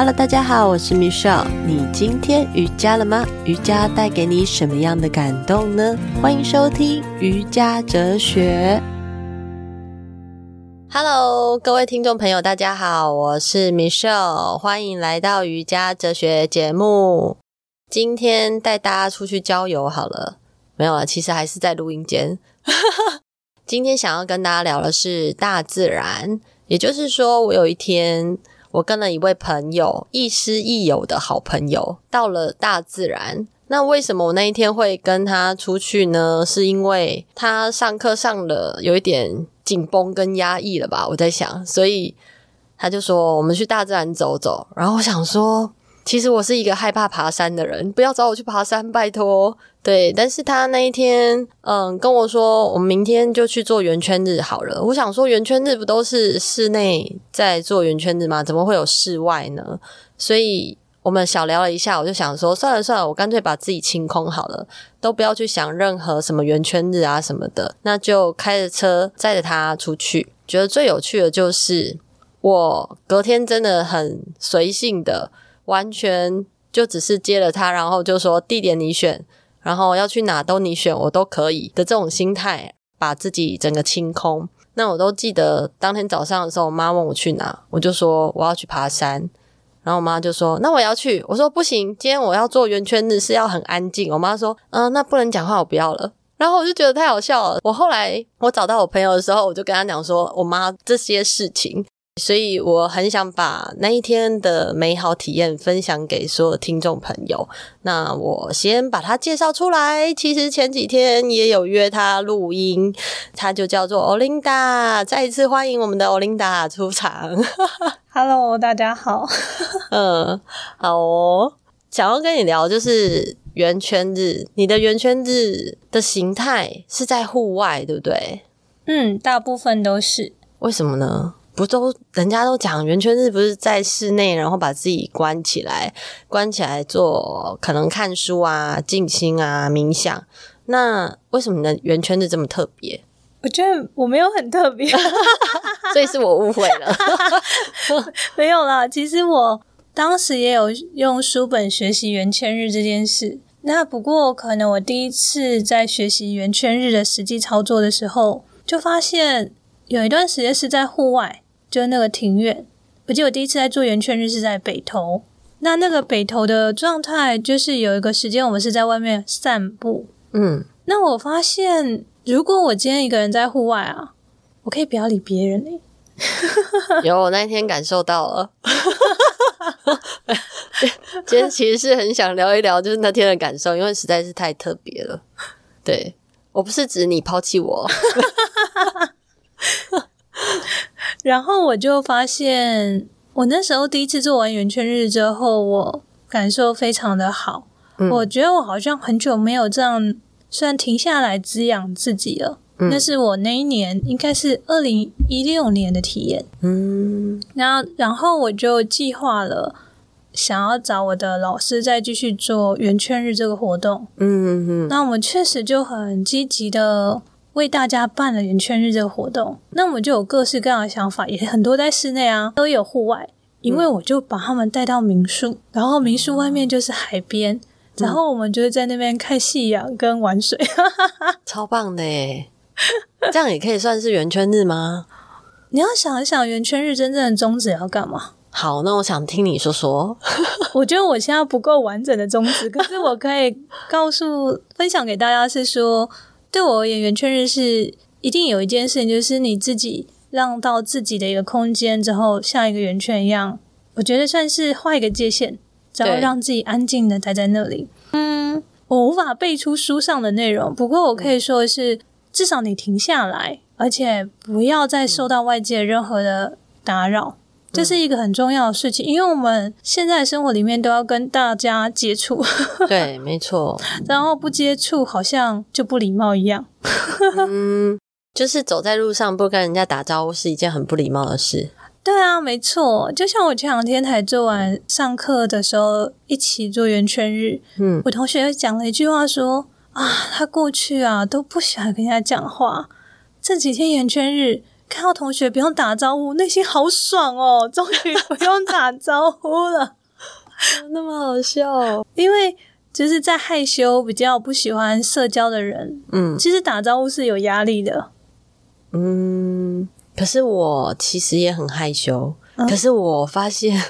Hello，大家好，我是 Michelle。你今天瑜伽了吗？瑜伽带给你什么样的感动呢？欢迎收听瑜伽哲学。Hello，各位听众朋友，大家好，我是 Michelle，欢迎来到瑜伽哲学节目。今天带大家出去郊游好了，没有了，其实还是在录音间。今天想要跟大家聊的是大自然，也就是说，我有一天。我跟了一位朋友，亦师亦友的好朋友，到了大自然。那为什么我那一天会跟他出去呢？是因为他上课上了有一点紧绷跟压抑了吧？我在想，所以他就说我们去大自然走走。然后我想说。其实我是一个害怕爬山的人，不要找我去爬山，拜托。对，但是他那一天，嗯，跟我说，我们明天就去做圆圈日好了。我想说，圆圈日不都是室内在做圆圈日吗？怎么会有室外呢？所以我们小聊了一下，我就想说，算了算了，我干脆把自己清空好了，都不要去想任何什么圆圈日啊什么的，那就开着车载着他出去。觉得最有趣的就是，我隔天真的很随性的。完全就只是接了他，然后就说地点你选，然后要去哪都你选，我都可以的这种心态，把自己整个清空。那我都记得当天早上的时候，我妈问我去哪，我就说我要去爬山，然后我妈就说那我要去，我说不行，今天我要做圆圈日，是要很安静。我妈说嗯、那不能讲话，我不要了。然后我就觉得太好笑了。我后来我找到我朋友的时候，我就跟他讲说我妈这些事情。所以我很想把那一天的美好体验分享给所有听众朋友。那我先把它介绍出来。其实前几天也有约他录音，他就叫做 Olinda。再一次欢迎我们的 Olinda 出场。Hello，大家好。嗯，好哦。想要跟你聊就是圆圈日。你的圆圈日的形态是在户外，对不对？嗯，大部分都是。为什么呢？不都人家都讲圆圈日不是在室内，然后把自己关起来，关起来做可能看书啊、静心啊、冥想。那为什么你的圆圈日这么特别？我觉得我没有很特别，所以是我误会了。没有啦，其实我当时也有用书本学习圆圈日这件事。那不过可能我第一次在学习圆圈日的实际操作的时候，就发现有一段时间是在户外。就那个庭院，我记得我第一次在做圆圈日是在北投。那那个北投的状态，就是有一个时间我们是在外面散步。嗯，那我发现，如果我今天一个人在户外啊，我可以不要理别人欸。有，我那一天感受到了。今天其实是很想聊一聊，就是那天的感受，因为实在是太特别了。对，我不是指你抛弃我。然后我就发现，我那时候第一次做完圆圈日之后，我感受非常的好。嗯、我觉得我好像很久没有这样，虽然停下来滋养自己了。嗯、那是我那一年，应该是二零一六年的体验。嗯，然后，然后我就计划了，想要找我的老师再继续做圆圈日这个活动。嗯嗯嗯。那我们确实就很积极的。为大家办了圆圈日这个活动，那我们就有各式各样的想法，也很多在室内啊，都有户外。因为我就把他们带到民宿，然后民宿外面就是海边，嗯、然后我们就是在那边看夕阳跟玩水，超棒的耶！这样也可以算是圆圈日吗？你要想一想，圆圈日真正的宗旨要干嘛？好，那我想听你说说。我觉得我现在不够完整的宗旨，可是我可以告诉、分享给大家是说。对我而言，圆圈日是一定有一件事情，就是你自己让到自己的一个空间之后，像一个圆圈一样，我觉得算是画一个界限，然后让自己安静的待在那里。嗯，我无法背出书上的内容，不过我可以说的是，嗯、至少你停下来，而且不要再受到外界任何的打扰。这是一个很重要的事情，因为我们现在生活里面都要跟大家接触。对，没错。然后不接触好像就不礼貌一样。嗯，就是走在路上不跟人家打招呼是一件很不礼貌的事。对啊，没错。就像我前两天才做完上课的时候，一起做圆圈日。嗯，我同学讲了一句话说啊，他过去啊都不喜欢跟人家讲话，这几天圆圈日。看到同学不用打招呼，内心好爽哦！终于不用打招呼了，那么好笑。因为就是在害羞、比较不喜欢社交的人，嗯，其实打招呼是有压力的。嗯，可是我其实也很害羞，嗯、可是我发现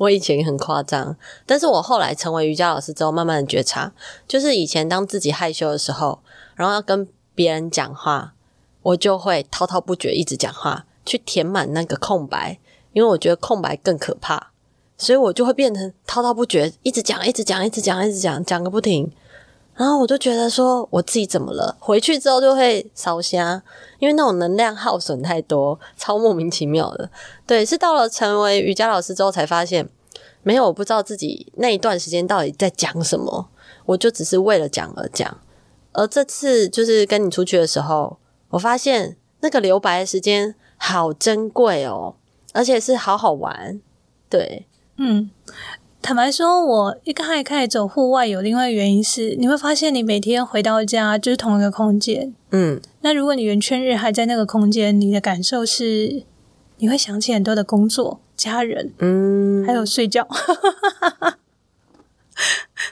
我以前也很夸张，但是我后来成为瑜伽老师之后，慢慢的觉察，就是以前当自己害羞的时候，然后要跟别人讲话。我就会滔滔不绝一直讲话，去填满那个空白，因为我觉得空白更可怕，所以我就会变成滔滔不绝，一直讲，一直讲，一直讲，一直讲，讲个不停。然后我就觉得说，我自己怎么了？回去之后就会烧瞎，因为那种能量耗损太多，超莫名其妙的。对，是到了成为瑜伽老师之后才发现，没有，我不知道自己那一段时间到底在讲什么，我就只是为了讲而讲。而这次就是跟你出去的时候。我发现那个留白的时间好珍贵哦，而且是好好玩。对，嗯，坦白说，我一开开始走户外，有另外原因是，你会发现你每天回到家就是同一个空间。嗯，那如果你圆圈日还在那个空间，你的感受是你会想起很多的工作、家人，嗯，还有睡觉。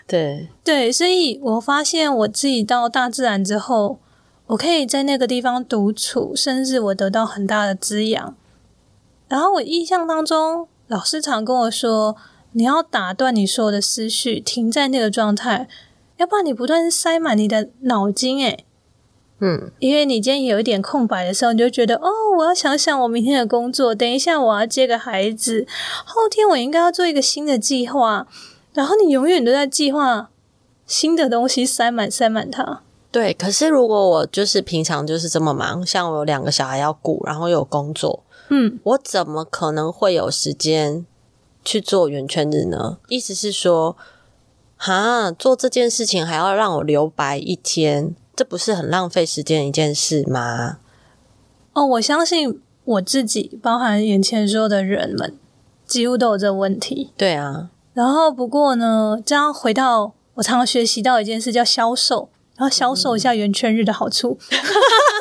对对，所以我发现我自己到大自然之后。我可以在那个地方独处，甚至我得到很大的滋养。然后我印象当中，老师常跟我说：“你要打断你所有的思绪，停在那个状态，要不然你不断塞满你的脑筋。”诶嗯，因为你今天有一点空白的时候，你就觉得：“哦，我要想想我明天的工作，等一下我要接个孩子，后天我应该要做一个新的计划。”然后你永远都在计划新的东西，塞满塞满它。对，可是如果我就是平常就是这么忙，像我有两个小孩要顾，然后又有工作，嗯，我怎么可能会有时间去做圆圈日呢？意思是说，哈，做这件事情还要让我留白一天，这不是很浪费时间的一件事吗？哦，我相信我自己，包含眼前所有的人们，几乎都有这个问题。对啊，然后不过呢，这样回到我常常学习到一件事，叫销售。然后销售一下圆圈日的好处，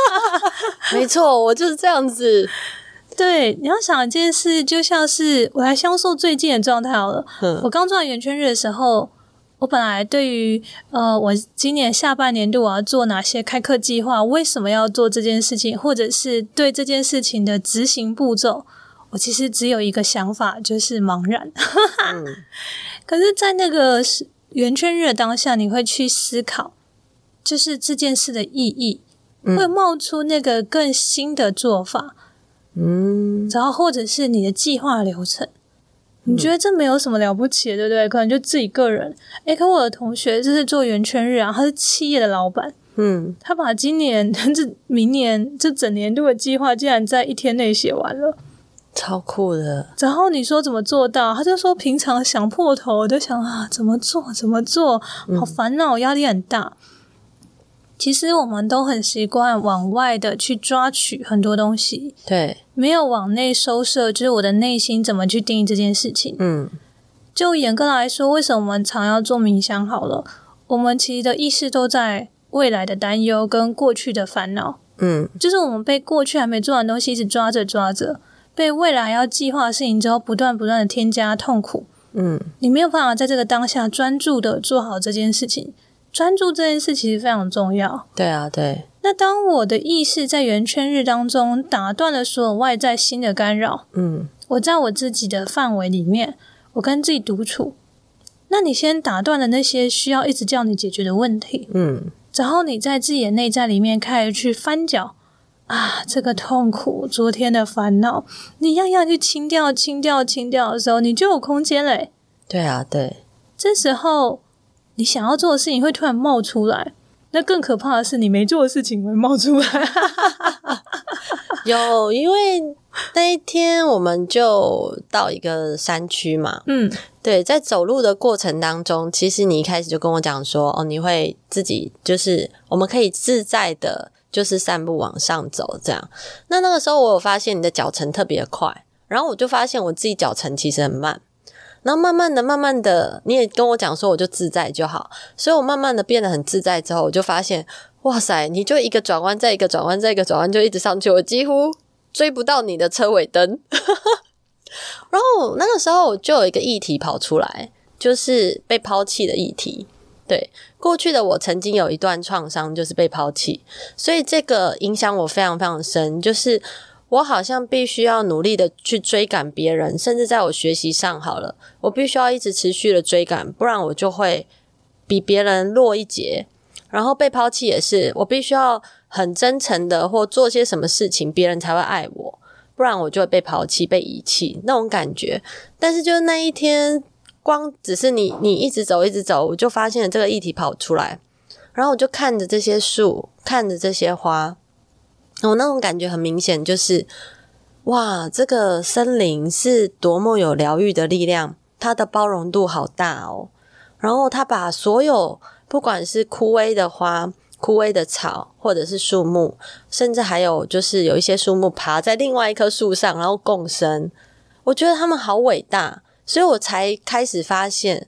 没错，我就是这样子。对，你要想一件事，就像是我来销售最近的状态好了。嗯，我刚做完圆圈日的时候，我本来对于呃，我今年下半年度我要做哪些开课计划，为什么要做这件事情，或者是对这件事情的执行步骤，我其实只有一个想法，就是茫然。嗯，可是，在那个圆圈日的当下，你会去思考。就是这件事的意义，嗯、会冒出那个更新的做法，嗯，然后或者是你的计划流程，嗯、你觉得这没有什么了不起的，对不对？可能就自己个人。诶，可我的同学就是做圆圈日啊，他是企业的老板，嗯，他把今年 明年这整年度的计划，竟然在一天内写完了，超酷的。然后你说怎么做到？他就说平常想破头，我就想啊，怎么做？怎么做？好烦恼，压力很大。其实我们都很习惯往外的去抓取很多东西，对，没有往内收摄，就是我的内心怎么去定义这件事情。嗯，就严格来说，为什么我们常要做冥想？好了，我们其实的意识都在未来的担忧跟过去的烦恼。嗯，就是我们被过去还没做完东西一直抓着抓着，被未来要计划的事情之后，不断不断的添加痛苦。嗯，你没有办法在这个当下专注的做好这件事情。专注这件事其实非常重要。对啊，对。那当我的意识在圆圈日当中打断了所有外在新的干扰，嗯，我在我自己的范围里面，我跟自己独处。那你先打断了那些需要一直叫你解决的问题，嗯，然后你在自己的内在里面开始去翻搅啊，这个痛苦，昨天的烦恼，你样样去清掉、清掉、清掉的时候，你就有空间嘞。对啊，对。这时候。你想要做的事情会突然冒出来，那更可怕的是你没做的事情会冒出来。有，因为那一天我们就到一个山区嘛，嗯，对，在走路的过程当中，其实你一开始就跟我讲说，哦，你会自己就是我们可以自在的，就是散步往上走这样。那那个时候我有发现你的脚程特别快，然后我就发现我自己脚程其实很慢。然后慢慢的、慢慢的，你也跟我讲说，我就自在就好。所以我慢慢的变得很自在之后，我就发现，哇塞，你就一个转弯，再一个转弯，再一个转弯，就一直上去。我几乎追不到你的车尾灯。然后那个时候就有一个议题跑出来，就是被抛弃的议题。对，过去的我曾经有一段创伤，就是被抛弃，所以这个影响我非常非常深。就是我好像必须要努力的去追赶别人，甚至在我学习上好了，我必须要一直持续的追赶，不然我就会比别人落一截。然后被抛弃也是，我必须要很真诚的或做些什么事情，别人才会爱我，不然我就会被抛弃、被遗弃那种感觉。但是就是那一天。光只是你，你一直走，一直走，我就发现了这个议题跑出来，然后我就看着这些树，看着这些花，我那种感觉很明显，就是哇，这个森林是多么有疗愈的力量，它的包容度好大哦。然后它把所有不管是枯萎的花、枯萎的草，或者是树木，甚至还有就是有一些树木爬在另外一棵树上，然后共生，我觉得他们好伟大。所以我才开始发现，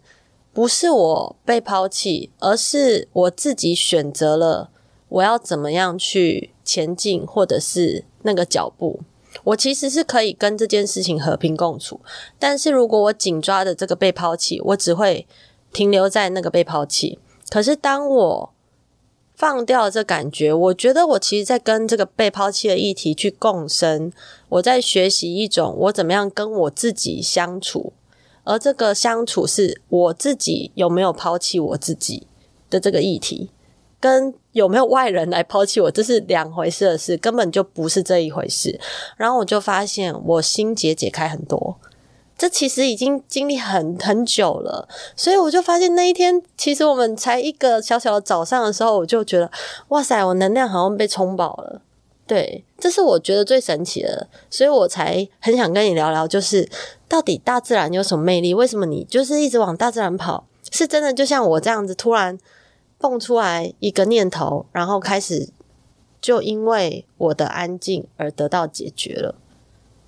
不是我被抛弃，而是我自己选择了我要怎么样去前进，或者是那个脚步。我其实是可以跟这件事情和平共处，但是如果我紧抓着这个被抛弃，我只会停留在那个被抛弃。可是当我放掉这感觉，我觉得我其实在跟这个被抛弃的议题去共生，我在学习一种我怎么样跟我自己相处。而这个相处是我自己有没有抛弃我自己的这个议题，跟有没有外人来抛弃我，这是两回事的事，根本就不是这一回事。然后我就发现我心结解开很多，这其实已经经历很很久了。所以我就发现那一天，其实我们才一个小小的早上的时候，我就觉得哇塞，我能量好像被充饱了。对，这是我觉得最神奇的，所以我才很想跟你聊聊，就是到底大自然有什么魅力？为什么你就是一直往大自然跑？是真的就像我这样子，突然蹦出来一个念头，然后开始就因为我的安静而得到解决了。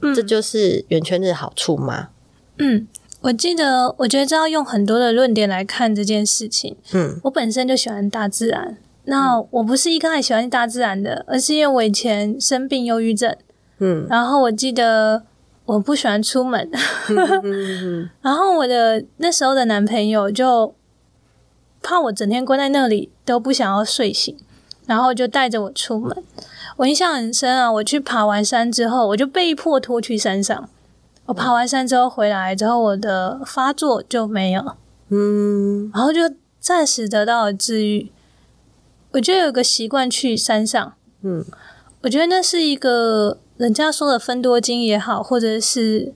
嗯，这就是圆圈日的好处吗？嗯，我记得，我觉得这要用很多的论点来看这件事情。嗯，我本身就喜欢大自然。那我不是一个很喜欢大自然的，而是因为我以前生病忧郁症，嗯，然后我记得我不喜欢出门，然后我的那时候的男朋友就怕我整天关在那里都不想要睡醒，然后就带着我出门。我印象很深啊，我去爬完山之后，我就被迫拖去山上。我爬完山之后回来之后，我的发作就没有，嗯，然后就暂时得到了治愈。我觉得有个习惯去山上，嗯，我觉得那是一个人家说的分多金也好，或者是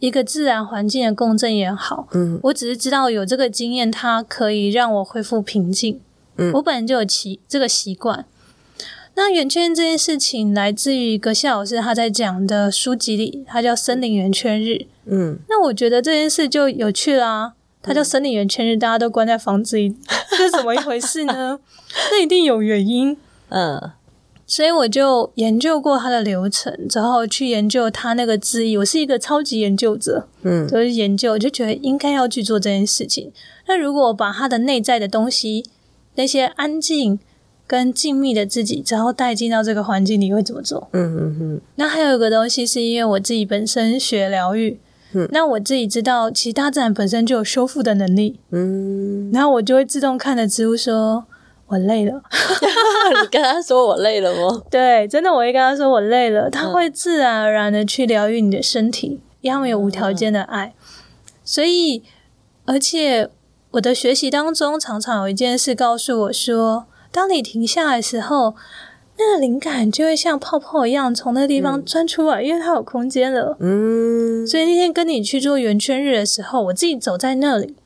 一个自然环境的共振也好，嗯，我只是知道有这个经验，它可以让我恢复平静，嗯，我本人就有习这个习惯。那圆圈这件事情来自于一个谢老师他在讲的书籍里，它叫《森林圆圈日》，嗯，那我觉得这件事就有趣啦，啊。它叫森林圆圈日，大家都关在房子里，这是怎么一回事呢？那一定有原因。嗯，所以我就研究过它的流程，然后去研究它那个字义。我是一个超级研究者，嗯，都是研究，我就觉得应该要去做这件事情。那如果我把它的内在的东西，那些安静跟静谧的自己，然后带进到这个环境里，会怎么做？嗯嗯嗯。那还有一个东西，是因为我自己本身学疗愈。嗯，那我自己知道，其实大自然本身就有修复的能力。嗯，然后我就会自动看着植物说：“我累了。”你跟他说我累了吗？对，真的，我会跟他说我累了。他会自然而然的去疗愈你的身体，因为他们有无条件的爱。所以，而且我的学习当中，常常有一件事告诉我说：当你停下来的时候。那个灵感就会像泡泡一样从那个地方钻出来，嗯，因为它有空间了。嗯，所以那天跟你去做圆圈日的时候，我自己走在那里，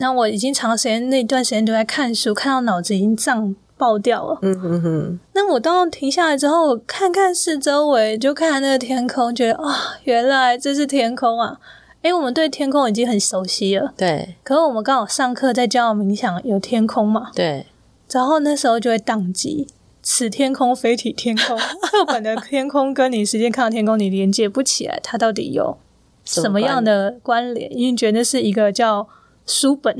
然后我已经长时间那段时间都在看书，看到脑子已经胀爆掉了。嗯哼哼。那我当停下来之后，看看四周围，就看那个天空，觉得啊，哦，原来这是天空啊！诶，我们对天空已经很熟悉了。对。可是我们刚好上课在教冥想，有天空嘛？对。然后那时候就会宕机。此天空非彼天空，课本的天空跟你实际看到天空，你连接不起来，它到底有什么样的关联？因为觉得是一个叫书本，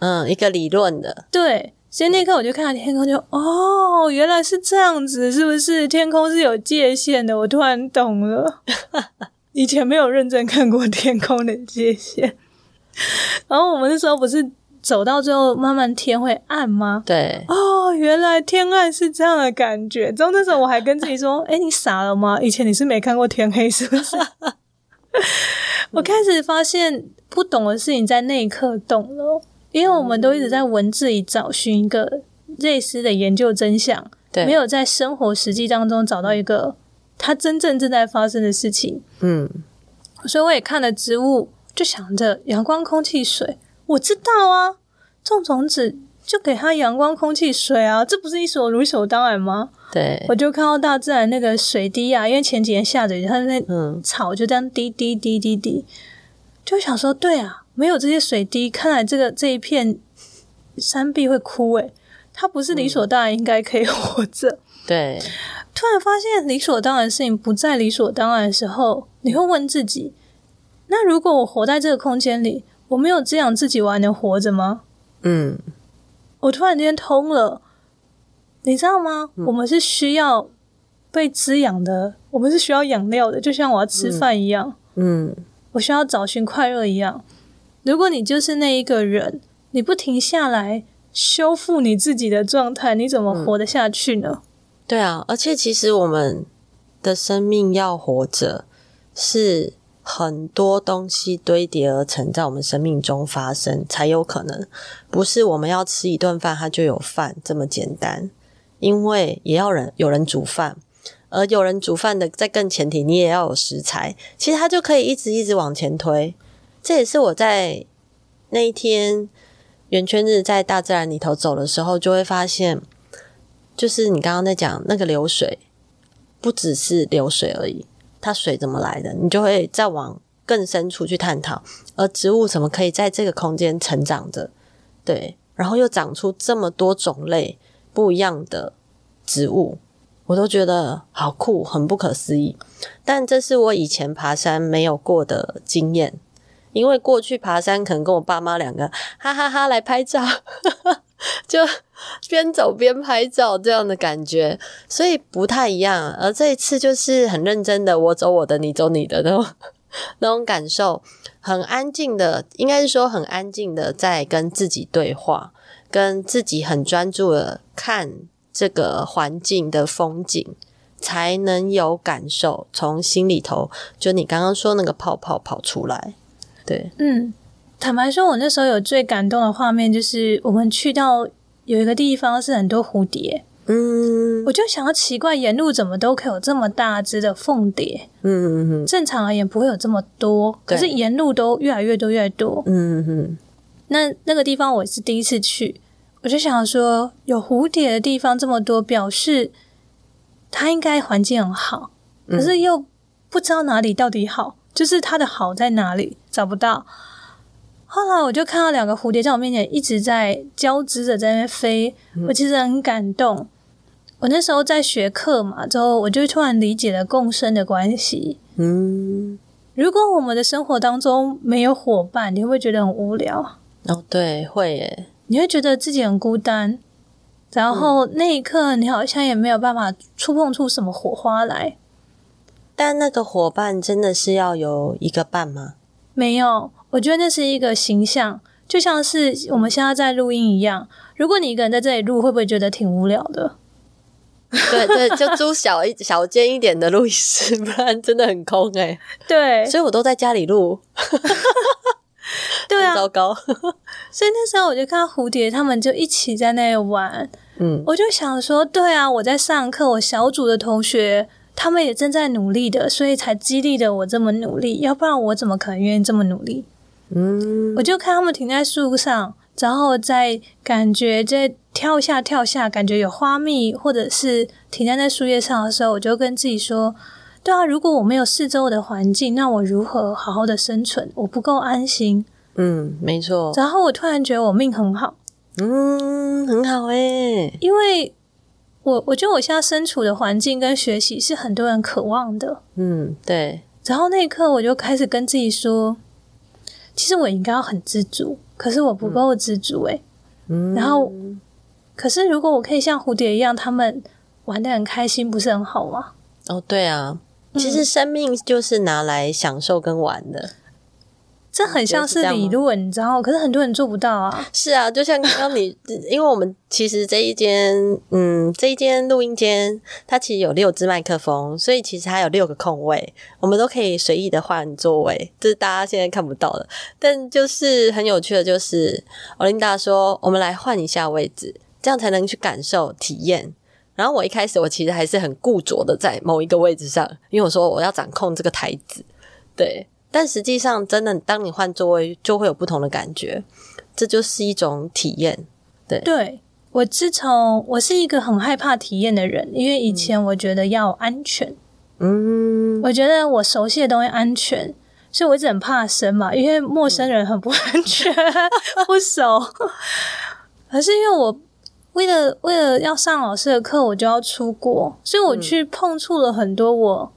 嗯，一个理论的。对，所以那一刻我就看到天空就，就哦，原来是这样子，是不是？天空是有界限的，我突然懂了。以前没有认真看过天空的界限。然后我们那时候不是走到最后，慢慢天会暗吗？对。哦，原来天暗是这样的感觉。之后那时候我还跟自己说：“诶，你傻了吗？以前你是没看过天黑，是不是？” 我开始发现不懂的事情在那一刻懂了，因为我们都一直在文字里找寻一个类似的研究真相，对，没有在生活实际当中找到一个它真正正在发生的事情。嗯，所以我也看了植物，就想着阳光、空气、水，我知道啊，种种子就给它阳光、空气、水啊，这不是一所理所当然吗？对，我就看到大自然那个水滴啊，因为前几天下着雨，它那草就这样滴滴滴滴滴，就想说，对啊，没有这些水滴，看来这个这一片山壁会枯萎，它不是理所当然应该可以活着。对，突然发现理所当然的事情不再理所当然的时候，你会问自己，那如果我活在这个空间里，我没有滋养自己，我还能活着吗？嗯，我突然间通了。你知道吗？嗯、我们是需要被滋养的，我们是需要养料的，就像我要吃饭一样。嗯，嗯，我需要找寻快乐一样。如果你就是那一个人，你不停下来修复你自己的状态，你怎么活得下去呢？嗯、对啊，而且其实我们的生命要活着，是很多东西堆叠而成，在我们生命中发生才有可能，不是我们要吃一顿饭，它就有饭这么简单。因为也要人有人煮饭，而有人煮饭的，在更前提，你也要有食材。其实它就可以一直一直往前推。这也是我在那一天圆圈日在大自然里头走的时候，就会发现，就是你刚刚在讲那个流水，不只是流水而已，它水怎么来的？你就会再往更深处去探讨。而植物怎么可以在这个空间成长的？对，然后又长出这么多种类。不一样的植物，我都觉得好酷，很不可思议。但这是我以前爬山没有过的经验，因为过去爬山可能跟我爸妈两个哈哈哈来拍照，就边走边拍照这样的感觉，所以不太一样。而这一次就是很认真的，我走我的，你走你的那种那种感受，很安静的，应该是说很安静的在跟自己对话。跟自己很专注的看这个环境的风景，才能有感受，从心里头，就你刚刚说那个泡泡跑出来。对，嗯，坦白说，我那时候有最感动的画面，就是我们去到有一个地方是很多蝴蝶，嗯，我就想要奇怪，沿路怎么都可以有这么大只的凤蝶，嗯嗯嗯，正常而言不会有这么多，可是沿路都越来越多，越多，嗯嗯。那那个地方我是第一次去，我就想说，有蝴蝶的地方这么多，表示它应该环境很好，可是又不知道哪里到底好，就是它的好在哪里找不到。后来我就看到两个蝴蝶在我面前一直在交织着在那边飞，我其实很感动。我那时候在学课嘛，之后我就突然理解了共生的关系。嗯，如果我们的生活当中没有伙伴，你会不会觉得很无聊？哦，对，会耶。你会觉得自己很孤单，然后那一刻你好像也没有办法触碰出什么火花来。但那个伙伴真的是要有一个伴吗？没有，我觉得那是一个形象，就像是我们现在在录音一样。如果你一个人在这里录，会不会觉得挺无聊的？对对，就租小一小间一点的录音室，不然真的很空哎。对，所以我都在家里录。对啊，糟糕！所以那时候我就看到蝴蝶，他们就一起在那里玩。嗯，我就想说，对啊，我在上课，我小组的同学他们也正在努力的，所以才激励的我这么努力。要不然我怎么可能愿意这么努力？嗯，我就看他们停在树上，然后再感觉在跳下跳下，感觉有花蜜，或者是停在那树叶上的时候，我就跟自己说。对啊，如果我没有四周的环境，那我如何好好的生存？我不够安心。嗯，没错。然后我突然觉得我命很好。嗯，很好诶。因为我我觉得我现在身处的环境跟学习是很多人渴望的。嗯，对。然后那一刻我就开始跟自己说，其实我应该要很知足，可是我不够知足诶。嗯。然后可是如果我可以像蝴蝶一样，他们玩的很开心，不是很好吗？哦，对啊，其实生命就是拿来享受跟玩的。这很像是理论，你知道？可是很多人做不到啊。是啊，就像刚刚你，因为我们其实这一间，嗯，这一间录音间，它其实有六支麦克风，所以其实它有六个空位，我们都可以随意的换座位，这是大家现在看不到的。但就是很有趣的，就是欧琳达说，我们来换一下位置，这样才能去感受体验。然后我一开始我其实还是很固着的在某一个位置上，因为我说我要掌控这个台子，对。但实际上，真的，当你换座位，就会有不同的感觉。这就是一种体验。对，对我自从我是一个很害怕体验的人，因为以前我觉得要安全，嗯，我觉得我熟悉的东西安全，所以我一直很怕生嘛，因为陌生人很不安全，不熟。可是因为我为了为了要上老师的课，我就要出国，所以我去碰触了很多我。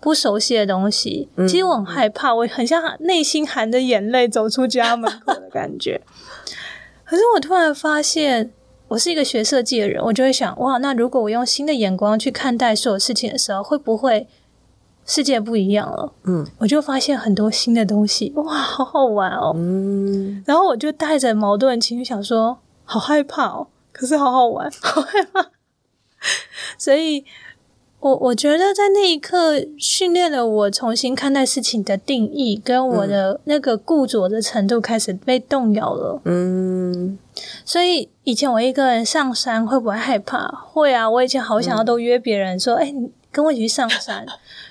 不熟悉的东西，其实我很害怕，我很像内心含着眼泪走出家门口的感觉。可是我突然发现，我是一个学设计的人，我就会想：哇，那如果我用新的眼光去看待所有事情的时候，会不会世界不一样了？嗯，我就发现很多新的东西，哇，好好玩哦。嗯，然后我就带着矛盾情绪想说：好害怕哦，可是好好玩，好害怕。所以。我我觉得在那一刻训练了我重新看待事情的定义，跟我的那个固着的程度开始被动摇了。嗯，所以以前我一个人上山会不会害怕？会啊，我以前好想要都约别人说，哎、嗯，你跟我一起去上山。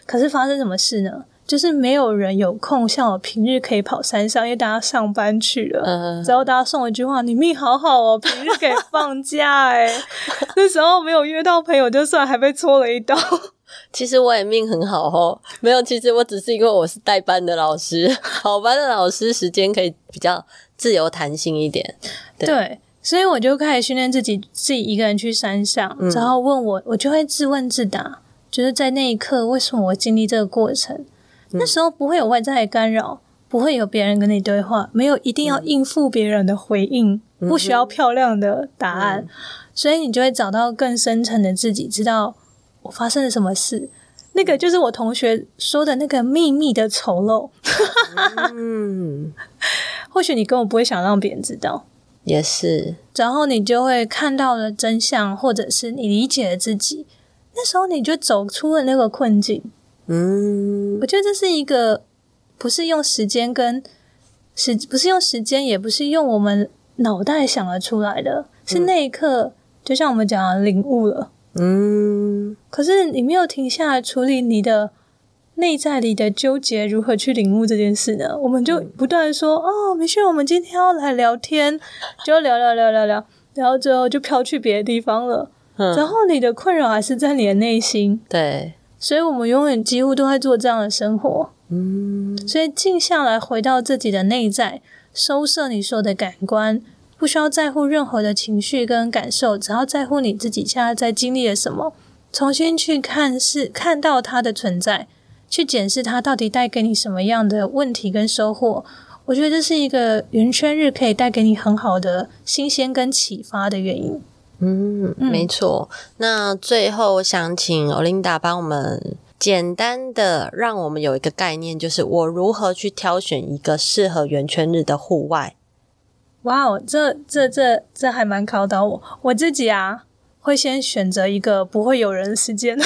可是发生什么事呢？就是没有人有空，像我平日可以跑山上，因为大家上班去了。嗯，然后大家送我一句话：“你命好好哦，平日可以放假。”哎，那时候没有约到朋友，就算还被戳了一刀。其实我也命很好哦，没有，其实我只是因为我是代班的老师，好班的老师时间可以比较自由弹性一点。对，对，所以我就开始训练自己，自己一个人去山上，嗯，然后问我，我就会自问自答，就是在那一刻，为什么我经历这个过程？那时候不会有外在的干扰，不会有别人跟你对话，没有一定要应付别人的回应，嗯、不需要漂亮的答案，嗯，所以你就会找到更深层的自己，知道我发生了什么事。那个就是我同学说的那个秘密的丑陋。嗯，或许你根本不会想让别人知道，也是。然后你就会看到了真相，或者是你理解了自己。那时候你就走出了那个困境。嗯，我觉得这是一个不是用时间跟时，不是用时间，也不是用我们脑袋想得出来的，是那一刻，就像我们讲的领悟了。嗯，可是你没有停下来处理你的内在里的纠结，如何去领悟这件事呢？我们就不断说、嗯、哦，没事，我们今天要来聊天，就聊聊聊聊聊，然后最后就飘去别的地方了。嗯，然后你的困扰还是在你的内心。对。所以我们永远几乎都在做这样的生活，嗯，所以静下来，回到自己的内在，收摄你所有的感官，不需要在乎任何的情绪跟感受，只要在乎你自己现在在经历了什么，重新去看是看到它的存在，去检视它到底带给你什么样的问题跟收获。我觉得这是一个圆圈日可以带给你很好的新鲜跟启发的原因。嗯，没错。那最后，我想请欧琳达帮我们简单的让我们有一个概念，就是我如何去挑选一个适合圆圈日的户外。哇哦，这这这这还蛮考倒我。我自己啊，会先选择一个不会有人的时间。啊、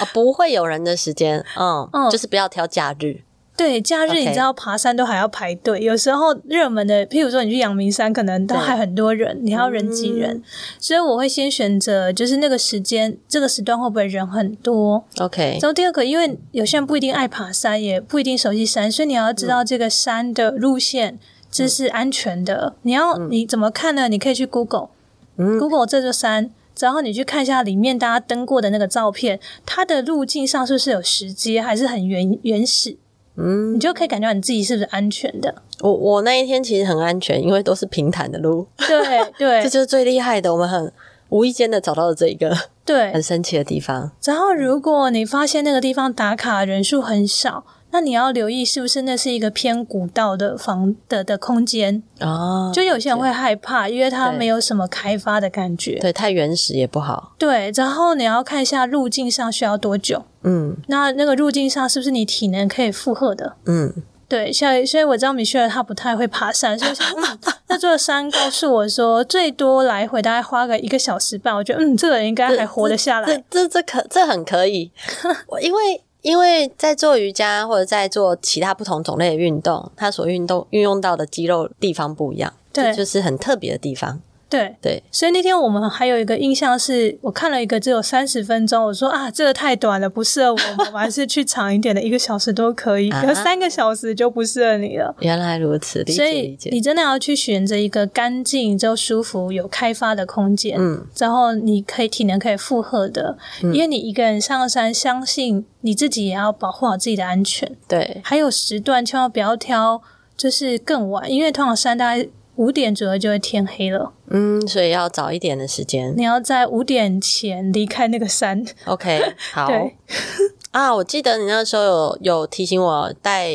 哦，不会有人的时间，嗯，嗯，就是不要挑假日。对，假日你知道爬山都还要排队.有时候热门的，譬如说你去阳明山，可能都还很多人，你还要人挤人，嗯，所以我会先选择就是那个时间，这个时段会不会人很多？OK。然后第二个，因为有些人不一定爱爬山，也不一定熟悉山，所以你要知道这个山的路线，这是安全的。嗯、你要你怎么看呢？你可以去 Google，Google、嗯、Google 这座山，然后你去看一下里面大家登过的那个照片，它的路径上是不是有石阶，还是很原原始？嗯，你就可以感觉到你自己是不是安全的。我我那一天其实很安全，因为都是平坦的路。对 对，这就是最厉害的。我们很无意间的找到了这一个对很神奇的地方。然后，如果你发现那个地方打卡人数很少，那你要留意是不是那是一个偏古道的房的的空间哦。就有些人会害怕，因为它没有什么开发的感觉，对，太原始也不好。对，然后你要看一下路径上需要多久，嗯，那那个路径上是不是你体能可以负荷的？嗯。对，所以所以我知道米歇尔他不太会爬山，所以我想，嗯，那座山告诉我说，最多来回大概花个一个小时半，我觉得，嗯，这个人应该还活得下来。这这这，这可这很可以，因为因为在做瑜伽或者在做其他不同种类的运动，它所运动运用到的肌肉地方不一样，对，这就是很特别的地方。对。对，所以那天我们还有一个印象是，我看了一个只有三十分钟，我说啊，这个太短了，不适合我们，我还是去长一点的，一个小时都可以，有三个小时就不适合你了。原来如此，理解，所以你真的要去选择一个干净、就舒服、有开发的空间，嗯，然后你可以体能可以负荷的，嗯，因为你一个人上山，相信你自己也要保护好自己的安全。对，还有时段，千万不要挑，就是更晚，因为通常山大概。五点左右就会天黑了，嗯，所以要早一点的时间。你要在五点前离开那个山。OK，好。对 啊，我记得你那时候有有提醒我带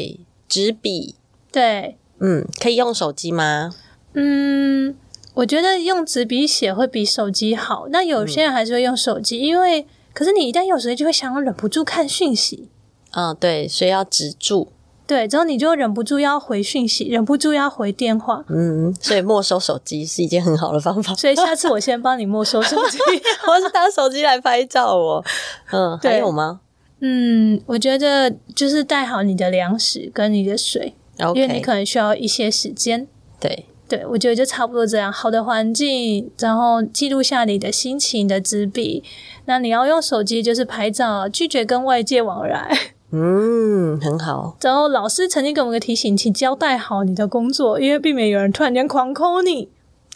纸笔。对，嗯，可以用手机吗？嗯，我觉得用纸笔写会比手机好。那有些人还是会用手机，嗯，因为可是你一旦用手机就会想要忍不住看讯息。嗯，对，所以要止住。对，之后你就忍不住要回讯息，忍不住要回电话。嗯，所以没收手机是一件很好的方法。所以下次我先帮你没收手机，我是拿手机来拍照哦。嗯，还有吗？嗯，我觉得就是带好你的粮食跟你的水，okay. 因为你可能需要一些时间。对，对，我觉得就差不多这样。好的环境，然后记录下你的心情的纸笔。那你要用手机就是拍照，拒绝跟外界往来。嗯，很好。然后老师曾经给我们个提醒，请交代好你的工作，因为避免有人突然间狂 call 你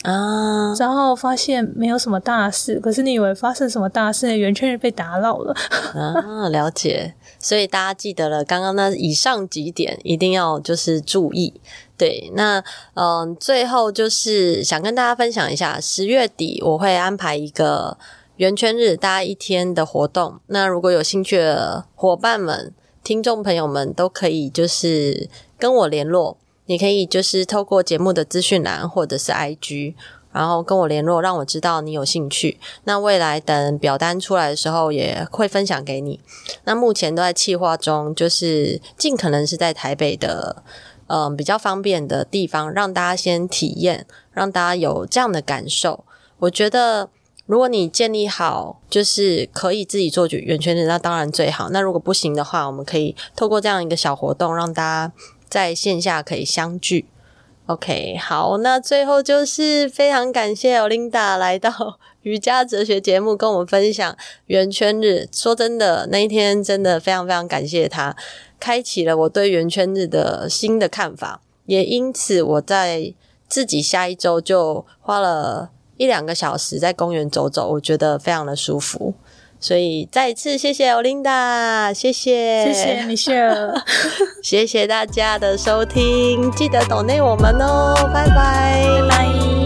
啊。然后发现没有什么大事，可是你以为发生什么大事，圆圈被打扰了啊。了解，所以大家记得了，刚刚那以上几点一定要就是注意。对，那嗯，最后就是想跟大家分享一下，十月底我会安排一个圆圈日，大家一天的活动。那如果有兴趣的伙伴们，听众朋友们都可以就是跟我联络，你可以就是透过节目的资讯栏或者是 IG，然后跟我联络，让我知道你有兴趣。那未来等表单出来的时候也会分享给你。那目前都在企划中，就是尽可能是在台北的，嗯、比较方便的地方，让大家先体验，让大家有这样的感受。我觉得。如果你建立好，就是可以自己做圆圈日，那当然最好。那如果不行的话，我们可以透过这样一个小活动，让大家在线下可以相聚。OK，好，那最后就是非常感谢 Olinda 来到 瑜伽哲学节目，跟我们分享圆圈日。说真的，那一天真的非常非常感谢他，开启了我对圆圈日的新的看法。也因此，我在自己下一周就花了。一两个小时在公园走走，我觉得非常的舒服，所以再一次谢谢 Olinda，谢谢，谢谢 Michelle，谢谢大家的收听，记得 donate 我们哦，拜拜，拜拜。